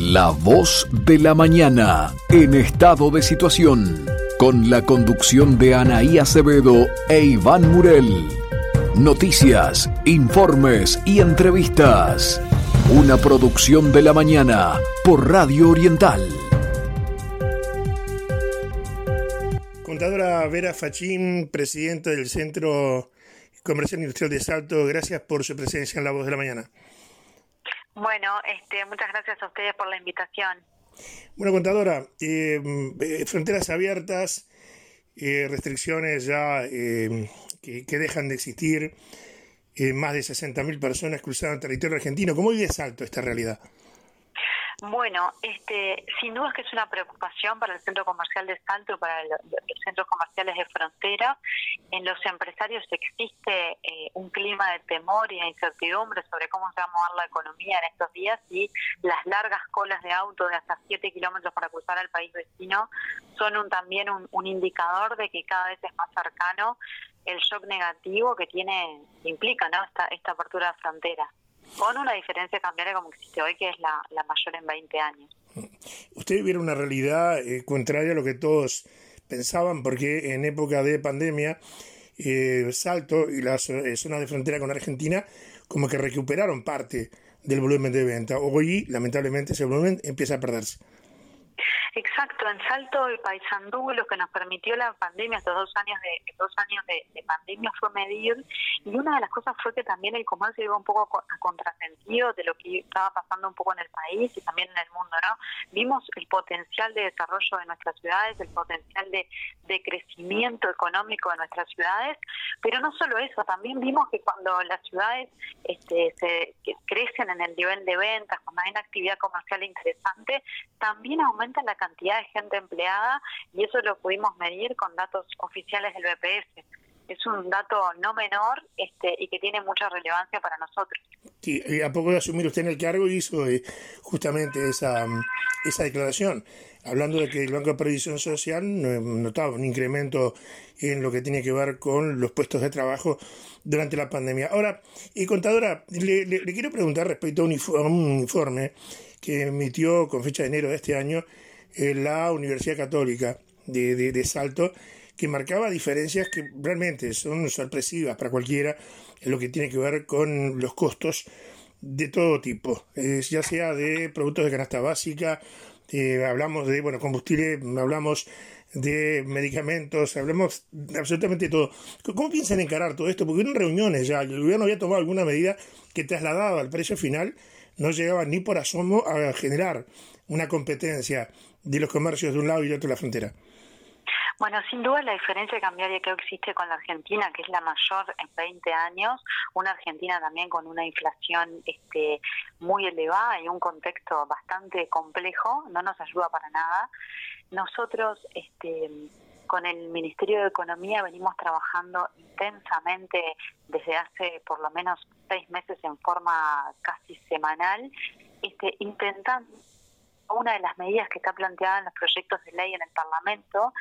La voz de la mañana en estado de situación, con la conducción de Anaí Acevedo e Iván Murel. Noticias, informes y entrevistas. Una producción de la mañana por Radio Oriental. Contadora Vera Fachín, presidenta del Centro Comercial Industrial de Salto, gracias por su presencia en La Voz de la Mañana. Bueno, este, muchas gracias a ustedes por la invitación. Bueno, contadora, eh, eh, fronteras abiertas, eh, restricciones ya que, que, dejan de existir, más de 60.000 personas cruzaron el territorio argentino. ¿Cómo vive Salto esta realidad? Bueno, este, sin duda es que es una preocupación para el centro comercial de Salto y para los centros comerciales de frontera. En los empresarios existe eh, un clima de temor y de incertidumbre sobre cómo se va a mover la economía en estos días y las largas colas de auto de hasta 7 kilómetros para cruzar al país vecino son un, también un, un indicador de que cada vez es más cercano el shock negativo que tiene implica ¿no? esta, esta apertura de frontera con una diferencia cambiaria como existe hoy, que es la, mayor en 20 años. Usted viviera una realidad eh, contraria a lo que todos pensaban, porque en época de pandemia, eh, Salto y las eh, zonas de frontera con Argentina como que recuperaron parte del volumen de venta. Hoy, lamentablemente, ese volumen empieza a perderse. Exacto, en Salto y Paysandú lo que nos permitió la pandemia, estos dos años de dos años de, pandemia fue medir y una de las cosas fue que también el comercio iba un poco a contrasentido de lo que estaba pasando un poco en el país y también en el mundo, ¿no? Vimos el potencial de desarrollo de nuestras ciudades, el potencial de, de crecimiento económico de nuestras ciudades, pero no solo eso, también vimos que cuando las ciudades este, se crecen en el nivel de ventas, cuando hay una actividad comercial interesante, también aumenta la cantidad de gente empleada y eso lo pudimos medir con datos oficiales del BPS. Es un dato no menor este, y que tiene mucha relevancia para nosotros. Sí, a poco de asumir usted en el cargo hizo eh, justamente esa, esa declaración, hablando de que el Banco de Previsión Social notaba un incremento en lo que tiene que ver con los puestos de trabajo durante la pandemia. Ahora, y contadora, le, le, quiero preguntar respecto a un, informe que emitió con fecha de enero de este año la Universidad Católica de, de, Salto, que marcaba diferencias que realmente son sorpresivas para cualquiera en lo que tiene que ver con los costos de todo tipo, ya sea de productos de canasta básica, eh, hablamos de bueno combustible, hablamos de medicamentos, hablamos de absolutamente todo. ¿Cómo piensan encarar todo esto? Porque en reuniones ya, el gobierno había tomado alguna medida que trasladaba al precio final no llegaba ni por asomo a generar una competencia de los comercios de un lado y de otro de la frontera. Bueno, sin duda la diferencia cambiaria que existe con la Argentina, que es la mayor en 20 años, una Argentina también con una inflación este, muy elevada y un contexto bastante complejo, no nos ayuda para nada. Nosotros, este, con el Ministerio de Economía venimos trabajando intensamente desde hace por lo menos seis meses en forma casi semanal, este, intentando una de las medidas que está planteada en los proyectos de ley en el Parlamento,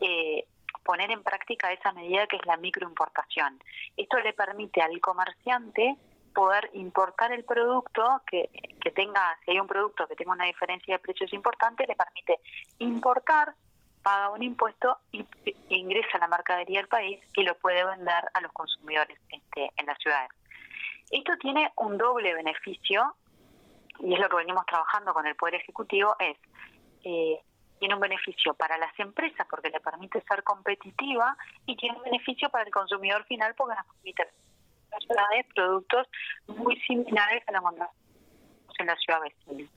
eh, poner en práctica esa medida que es la microimportación. Esto le permite al comerciante poder importar el producto que, tenga, si hay un producto que tenga una diferencia de precios importante, le permite importar, paga un impuesto y ingresa la mercadería del país y lo puede vender a los consumidores este, en las ciudades. Esto tiene un doble beneficio y es lo que venimos trabajando con el Poder Ejecutivo, es eh, tiene un beneficio para las empresas porque le permite ser competitiva y tiene un beneficio para el consumidor final porque nos permite productos muy similares a la en la ciudad vecina.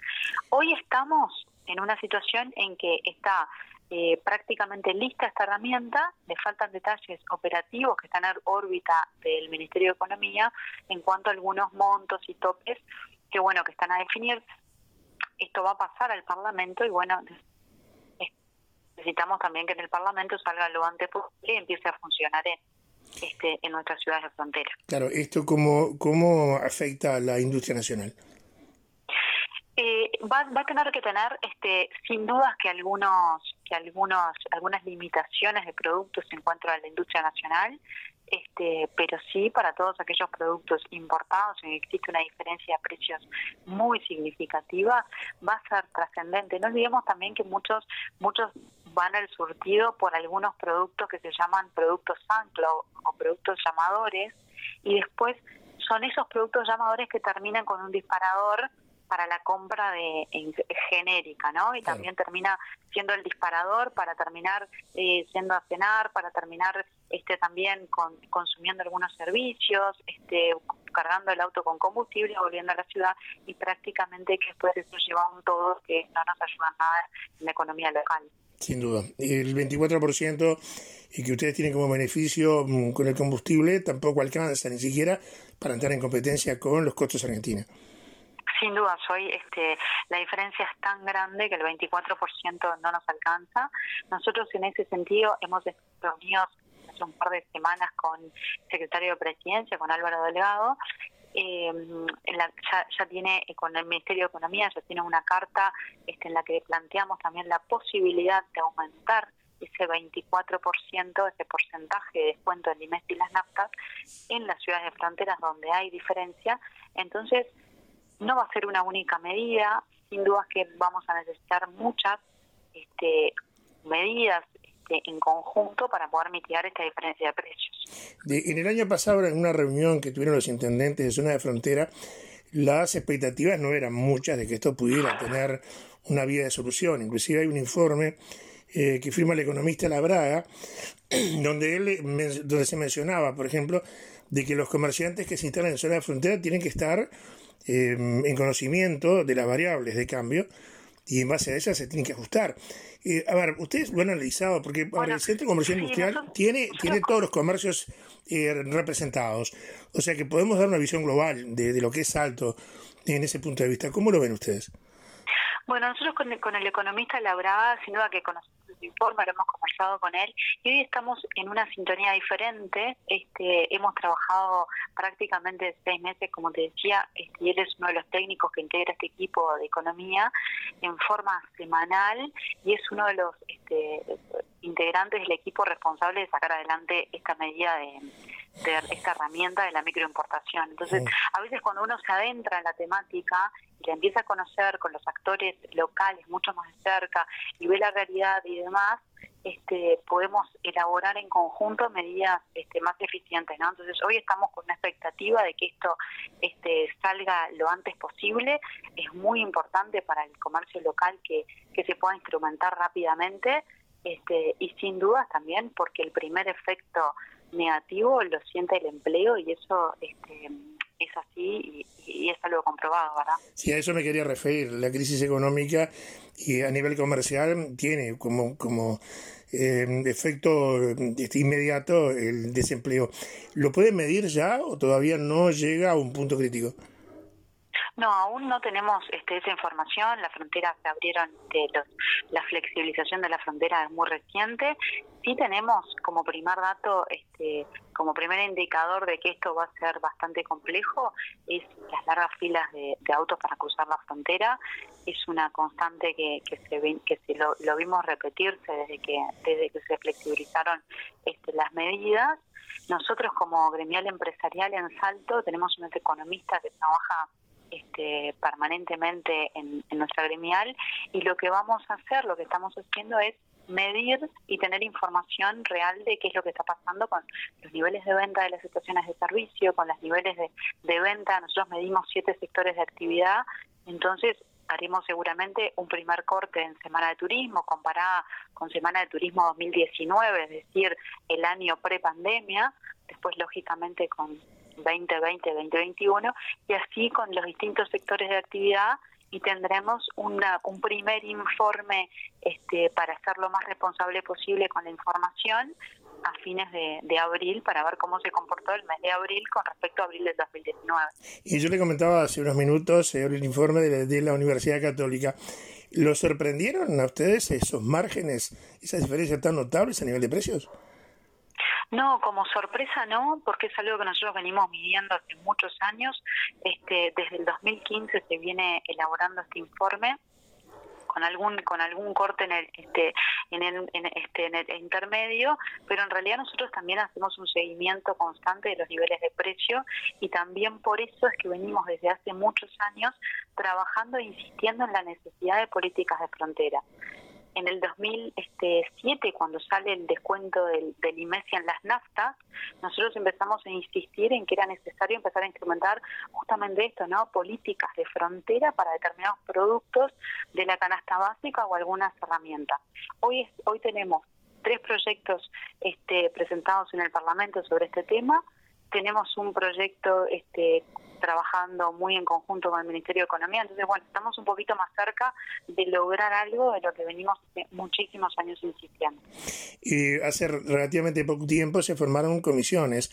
Hoy estamos en una situación en que está eh, prácticamente lista esta herramienta, le faltan detalles operativos que están en órbita del Ministerio de Economía en cuanto a algunos montos y topes que bueno, que están a definir. Esto va a pasar al Parlamento y bueno, necesitamos también que en el Parlamento salga lo antes posible y empiece a funcionar en, este, en nuestras ciudades de frontera. Claro, ¿esto cómo, cómo afecta a la industria nacional? Eh, va, va a tener que tener, este, sin dudas, que algunos, que algunos, algunas limitaciones de productos en cuanto a la industria nacional, este, pero sí para todos aquellos productos importados en que existe una diferencia de precios muy significativa, va a ser trascendente. No olvidemos también que muchos, muchos van al surtido por algunos productos que se llaman productos anclo o productos llamadores y después son esos productos llamadores que terminan con un disparador para la compra de genérica, ¿no? Y también termina siendo el disparador para terminar eh, siendo a cenar, para terminar este también con, consumiendo algunos servicios, este cargando el auto con combustible, volviendo a la ciudad y prácticamente que después eso lleva a un todo que no nos ayuda nada en la economía local. Sin duda. El 24% y que ustedes tienen como beneficio mm, con el combustible tampoco alcanza ni siquiera para entrar en competencia con los costos argentinos. Sin duda, soy, este, la diferencia es tan grande que el 24% no nos alcanza. Nosotros en ese sentido hemos reunido hace un par de semanas con el secretario de Presidencia, con Álvaro Delegado, eh, ya, tiene eh, con el Ministerio de Economía ya tiene una carta este, en la que planteamos también la posibilidad de aumentar ese 24%, ese porcentaje de descuento en IMES y las naftas en las ciudades de fronteras donde hay diferencia. Entonces, no va a ser una única medida, sin duda que vamos a necesitar muchas este, medidas este, en conjunto para poder mitigar esta diferencia de precios. en el año pasado, en una reunión que tuvieron los intendentes de zona de frontera, las expectativas no eran muchas de que esto pudiera tener una vía de solución. Inclusive hay un informe eh, que firma el economista Labraga, donde, él, donde se mencionaba, por ejemplo, de que los comerciantes que se instalan en zona de frontera tienen que estar Em, en conocimiento de las variables de cambio y en base a ellas se tienen que ajustar. Eh, a ver, ustedes lo han analizado, porque el Centro Comercial Industrial tiene, tiene todos los comercios eh, representados, o sea que podemos dar una visión global de, de, lo que es alto en ese punto de vista. ¿Cómo lo ven ustedes? Bueno, nosotros con el, con el economista Labrada, sin duda que conocemos su informe, lo hemos conversado con él y hoy estamos en una sintonía diferente. Este, hemos trabajado prácticamente seis meses, como te decía, este, y él es uno de los técnicos que integra este equipo de economía en forma semanal y es uno de los este, integrantes del equipo responsable de sacar adelante esta medida de de esta herramienta de la microimportación. Entonces, a veces cuando uno se adentra en la temática y la empieza a conocer con los actores locales mucho más de cerca y ve la realidad y demás, este, podemos elaborar en conjunto medidas este, más eficientes. ¿no? Entonces, hoy estamos con una expectativa de que esto este, salga lo antes posible. Es muy importante para el comercio local que, que se pueda instrumentar rápidamente este, y sin dudas también porque el primer efecto negativo lo siente el empleo y eso este, es así y, es algo comprobado, ¿verdad? Sí, a eso me quería referir. La crisis económica y a nivel comercial tiene como, como eh, efecto este, inmediato el desempleo. ¿Lo pueden medir ya o todavía no llega a un punto crítico? No, aún no tenemos este, esa información. Las fronteras se abrieron, de los, la flexibilización de la frontera es muy reciente. Sí tenemos como primer dato, este, como primer indicador de que esto va a ser bastante complejo, es las largas filas de, autos para cruzar la frontera. Es una constante que, que se, que se lo, vimos repetirse desde que, desde que se flexibilizaron este, las medidas. Nosotros como gremial empresarial en Salto tenemos un economista que trabaja este, permanentemente en, nuestra gremial y lo que vamos a hacer, lo que estamos haciendo es medir y tener información real de qué es lo que está pasando con los niveles de venta de las estaciones de servicio, con los niveles de, de venta. Nosotros medimos siete sectores de actividad, entonces haremos seguramente un primer corte en Semana de Turismo comparada con Semana de Turismo 2019, es decir, el año pre-pandemia, después lógicamente con 2020-2021 y así con los distintos sectores de actividad y tendremos una, un primer informe este, para ser lo más responsable posible con la información a fines de, de, abril para ver cómo se comportó el mes de abril con respecto a abril del 2019. Y yo le comentaba hace unos minutos eh, el informe de la, de la Universidad Católica. ¿Lo sorprendieron a ustedes esos márgenes, esas diferencias tan notables a nivel de precios? No, como sorpresa no, porque es algo que nosotros venimos midiendo hace muchos años. Este, desde el 2015 se viene elaborando este informe con algún con algún corte en el este en el, en, este, en el intermedio, pero en realidad nosotros también hacemos un seguimiento constante de los niveles de precio y también por eso es que venimos desde hace muchos años trabajando e insistiendo en la necesidad de políticas de frontera en el 2007, cuando sale el descuento del, del IMESI en las naftas, nosotros empezamos a insistir en que era necesario empezar a implementar justamente esto, ¿no? Políticas de frontera para determinados productos de la canasta básica o algunas herramientas. Hoy, hoy tenemos tres proyectos este, presentados en el Parlamento sobre este tema. Tenemos un proyecto este, trabajando muy en conjunto con el Ministerio de Economía. Entonces, bueno, estamos un poquito más cerca de lograr algo de lo que venimos muchísimos años insistiendo. Y hace relativamente poco tiempo se formaron comisiones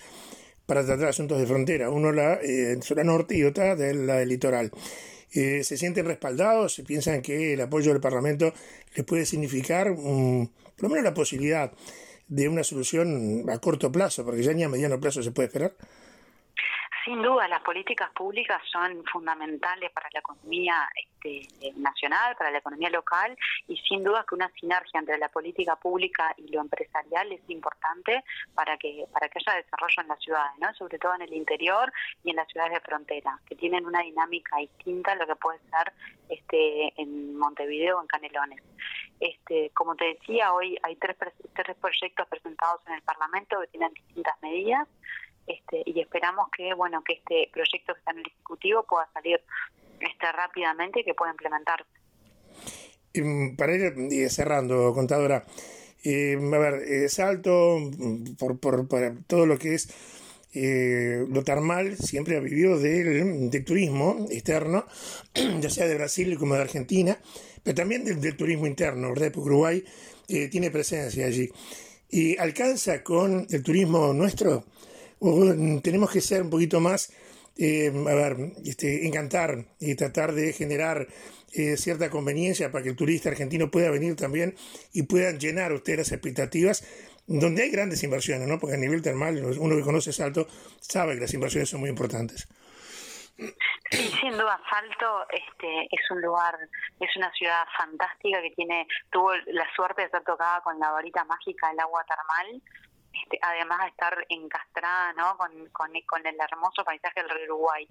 para tratar asuntos de frontera, uno la eh, zona norte y otra de la del litoral. Eh, ¿Se sienten respaldados? ¿Se piensan que el apoyo del Parlamento les puede significar por lo menos la posibilidad de una solución a corto plazo, porque ya ni a mediano plazo se puede esperar? Sin duda, las políticas públicas son fundamentales para la economía este, nacional, para la economía local, y sin duda que una sinergia entre la política pública y lo empresarial es importante para que para que haya desarrollo en las ciudades, ¿no? sobre todo en el interior y en las ciudades de frontera, que tienen una dinámica distinta a lo que puede ser este, en Montevideo o en Canelones. Este, como te decía, hoy hay tres, tres proyectos presentados en el Parlamento que tienen distintas medidas. Este, y esperamos que bueno que este proyecto que está en el ejecutivo pueda salir este, rápidamente y que pueda implementarse. Mm, para ir eh, cerrando, contadora, eh, a ver, eh, salto mm, por, por, todo lo que es eh, lo termal, siempre ha vivido del, turismo externo, ya sea de Brasil como de Argentina, pero también del, turismo interno, ¿verdad? Porque Uruguay tiene presencia allí. Y alcanza con el turismo nuestro tenemos que ser un poquito más, eh, a ver, este, encantar y tratar de generar eh, cierta conveniencia para que el turista argentino pueda venir también y puedan llenar ustedes las expectativas donde hay grandes inversiones, ¿no? Porque a nivel termal, uno que conoce Salto sabe que las inversiones son muy importantes. Sí, sin duda, Salto este, es un lugar, es una ciudad fantástica que tiene, tuvo la suerte de ser tocada con la varita mágica del agua termal este, además de estar encastrada ¿no? con, con, el hermoso paisaje del río Uruguay.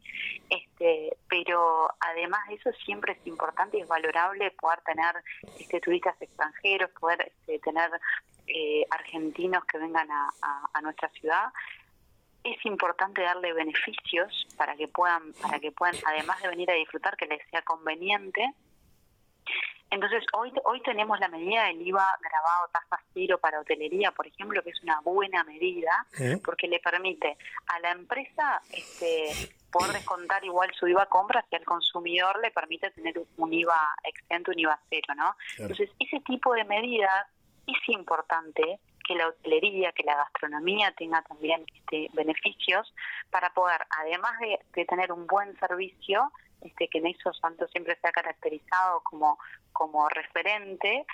Este, pero además de eso siempre es importante y es valorable poder tener este, turistas extranjeros, poder este, tener eh, argentinos que vengan a, a, nuestra ciudad es importante darle beneficios para que puedan para que puedan además de venir a disfrutar que les sea conveniente entonces, hoy, hoy tenemos la medida del IVA grabado tasa cero para hotelería, por ejemplo, que es una buena medida, porque le permite a la empresa este, poder descontar igual su IVA compra si al consumidor le permite tener un IVA exento, un IVA cero, ¿no? Entonces, ese tipo de medidas es importante que la hotelería, que la gastronomía tenga también este, beneficios para poder, además de, de tener un buen servicio, este, que en esos santos siempre se ha caracterizado como, como referente,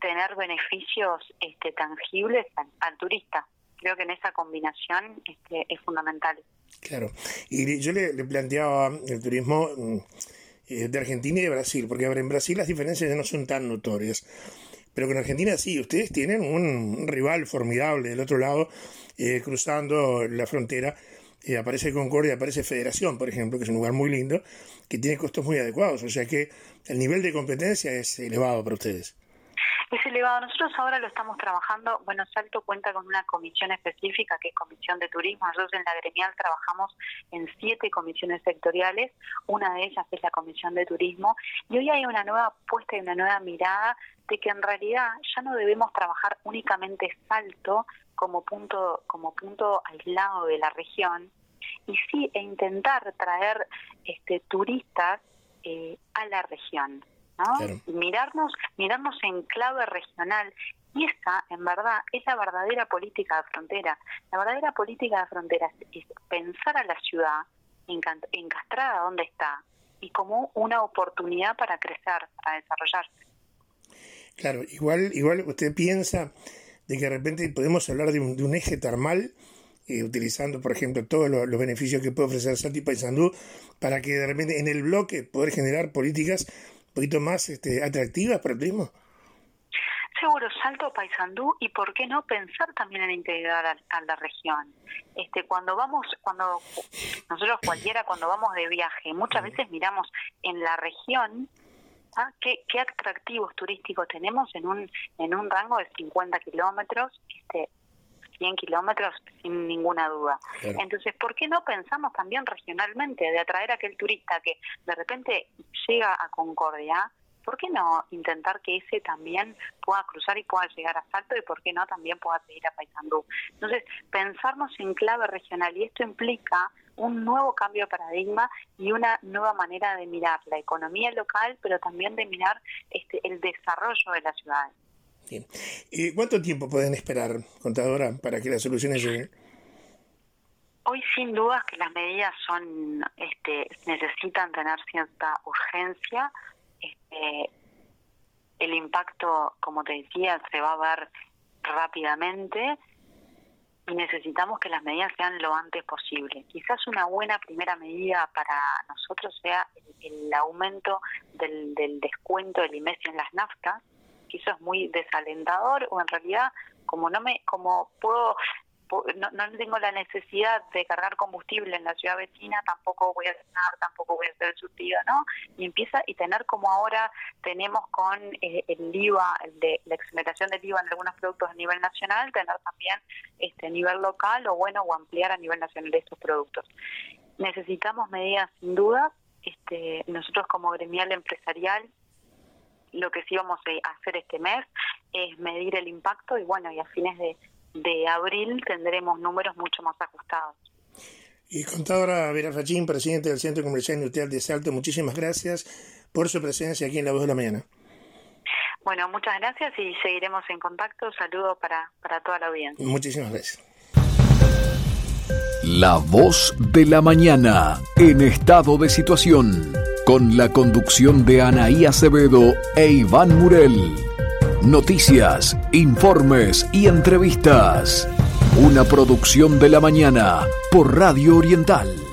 tener beneficios este, tangibles al, turista. Creo que en esa combinación este, es fundamental. Claro, y yo le, planteaba el turismo mm, eh, de Argentina y de Brasil, porque en Brasil las diferencias no son tan notorias. Pero con Argentina sí, ustedes tienen un, rival formidable del otro lado, eh, cruzando la frontera, y aparece Concordia, aparece Federación, por ejemplo, que es un lugar muy lindo, que tiene costos muy adecuados. O sea que el nivel de competencia es elevado para ustedes. Elevado. Nosotros ahora lo estamos trabajando. Bueno, Salto cuenta con una comisión específica que es Comisión de Turismo. Nosotros en la gremial trabajamos en siete comisiones sectoriales. Una de ellas es la Comisión de Turismo. Y hoy hay una nueva apuesta y una nueva mirada de que en realidad ya no debemos trabajar únicamente Salto como punto, como punto aislado de la región, y sí e intentar traer este, turistas eh, a la región, ¿no? Mirarnos, mirarnos en clave regional. Y esa, en verdad, es la verdadera política de frontera. La verdadera política de frontera es pensar a la ciudad encastrada donde está y como una oportunidad para crecer, para desarrollarse. Claro, igual, igual usted piensa de que de repente podemos hablar de un, de un eje termal, eh, utilizando, por ejemplo, todos los, beneficios que puede ofrecer Santi Paysandú, para que de repente en el bloque poder generar políticas poquito más este, atractivas para el turismo? seguro Salto Paysandú y por qué no pensar también en integrar a, la región. Este, cuando vamos, cuando nosotros cualquiera cuando vamos de viaje, muchas veces miramos en la región ¿ah? ¿Qué, qué atractivos turísticos tenemos en un en un rango de 50 kilómetros, este, 100 kilómetros sin ninguna duda. Entonces, ¿por qué no pensamos también regionalmente de atraer a aquel turista que de repente llega a Concordia? ¿Por qué no intentar que ese también pueda cruzar y pueda llegar a Salto y por qué no también pueda seguir a Paysandú? Entonces, pensarnos en clave regional y esto implica un nuevo cambio de paradigma y una nueva manera de mirar la economía local, pero también de mirar este, el desarrollo de las ciudades. ¿Y cuánto tiempo pueden esperar, contadora, para que las soluciones lleguen? Hoy sin dudas que las medidas son, este, necesitan tener cierta urgencia. Este, el impacto, como te decía, se va a ver rápidamente y necesitamos que las medidas sean lo antes posible. Quizás una buena primera medida para nosotros sea el, aumento del, del, descuento del IMES en las naftas, eso es muy desalentador o en realidad como no me como puedo no, no tengo la necesidad de cargar combustible en la ciudad vecina, tampoco voy a cenar, tampoco voy a hacer surtido, ¿no? Y empieza y tener como ahora tenemos con eh, el IVA, el de la exoneración del IVA en algunos productos a nivel nacional, tener también este a nivel local o bueno, o ampliar a nivel nacional estos productos. Necesitamos medidas sin duda, este, nosotros como gremial empresarial lo que sí vamos a hacer este mes es medir el impacto y bueno, y a fines de, de abril tendremos números mucho más ajustados. Y contadora Vera Fachín, presidente del Centro Comercial Industrial de Salto, muchísimas gracias por su presencia aquí en La Voz de la Mañana. Bueno, muchas gracias y seguiremos en contacto. Saludos para, para toda la audiencia. Muchísimas gracias. La Voz de la Mañana, en estado de situación con la conducción de Anaí Acevedo e Iván Murel. Noticias, informes y entrevistas. Una producción de la mañana por Radio Oriental.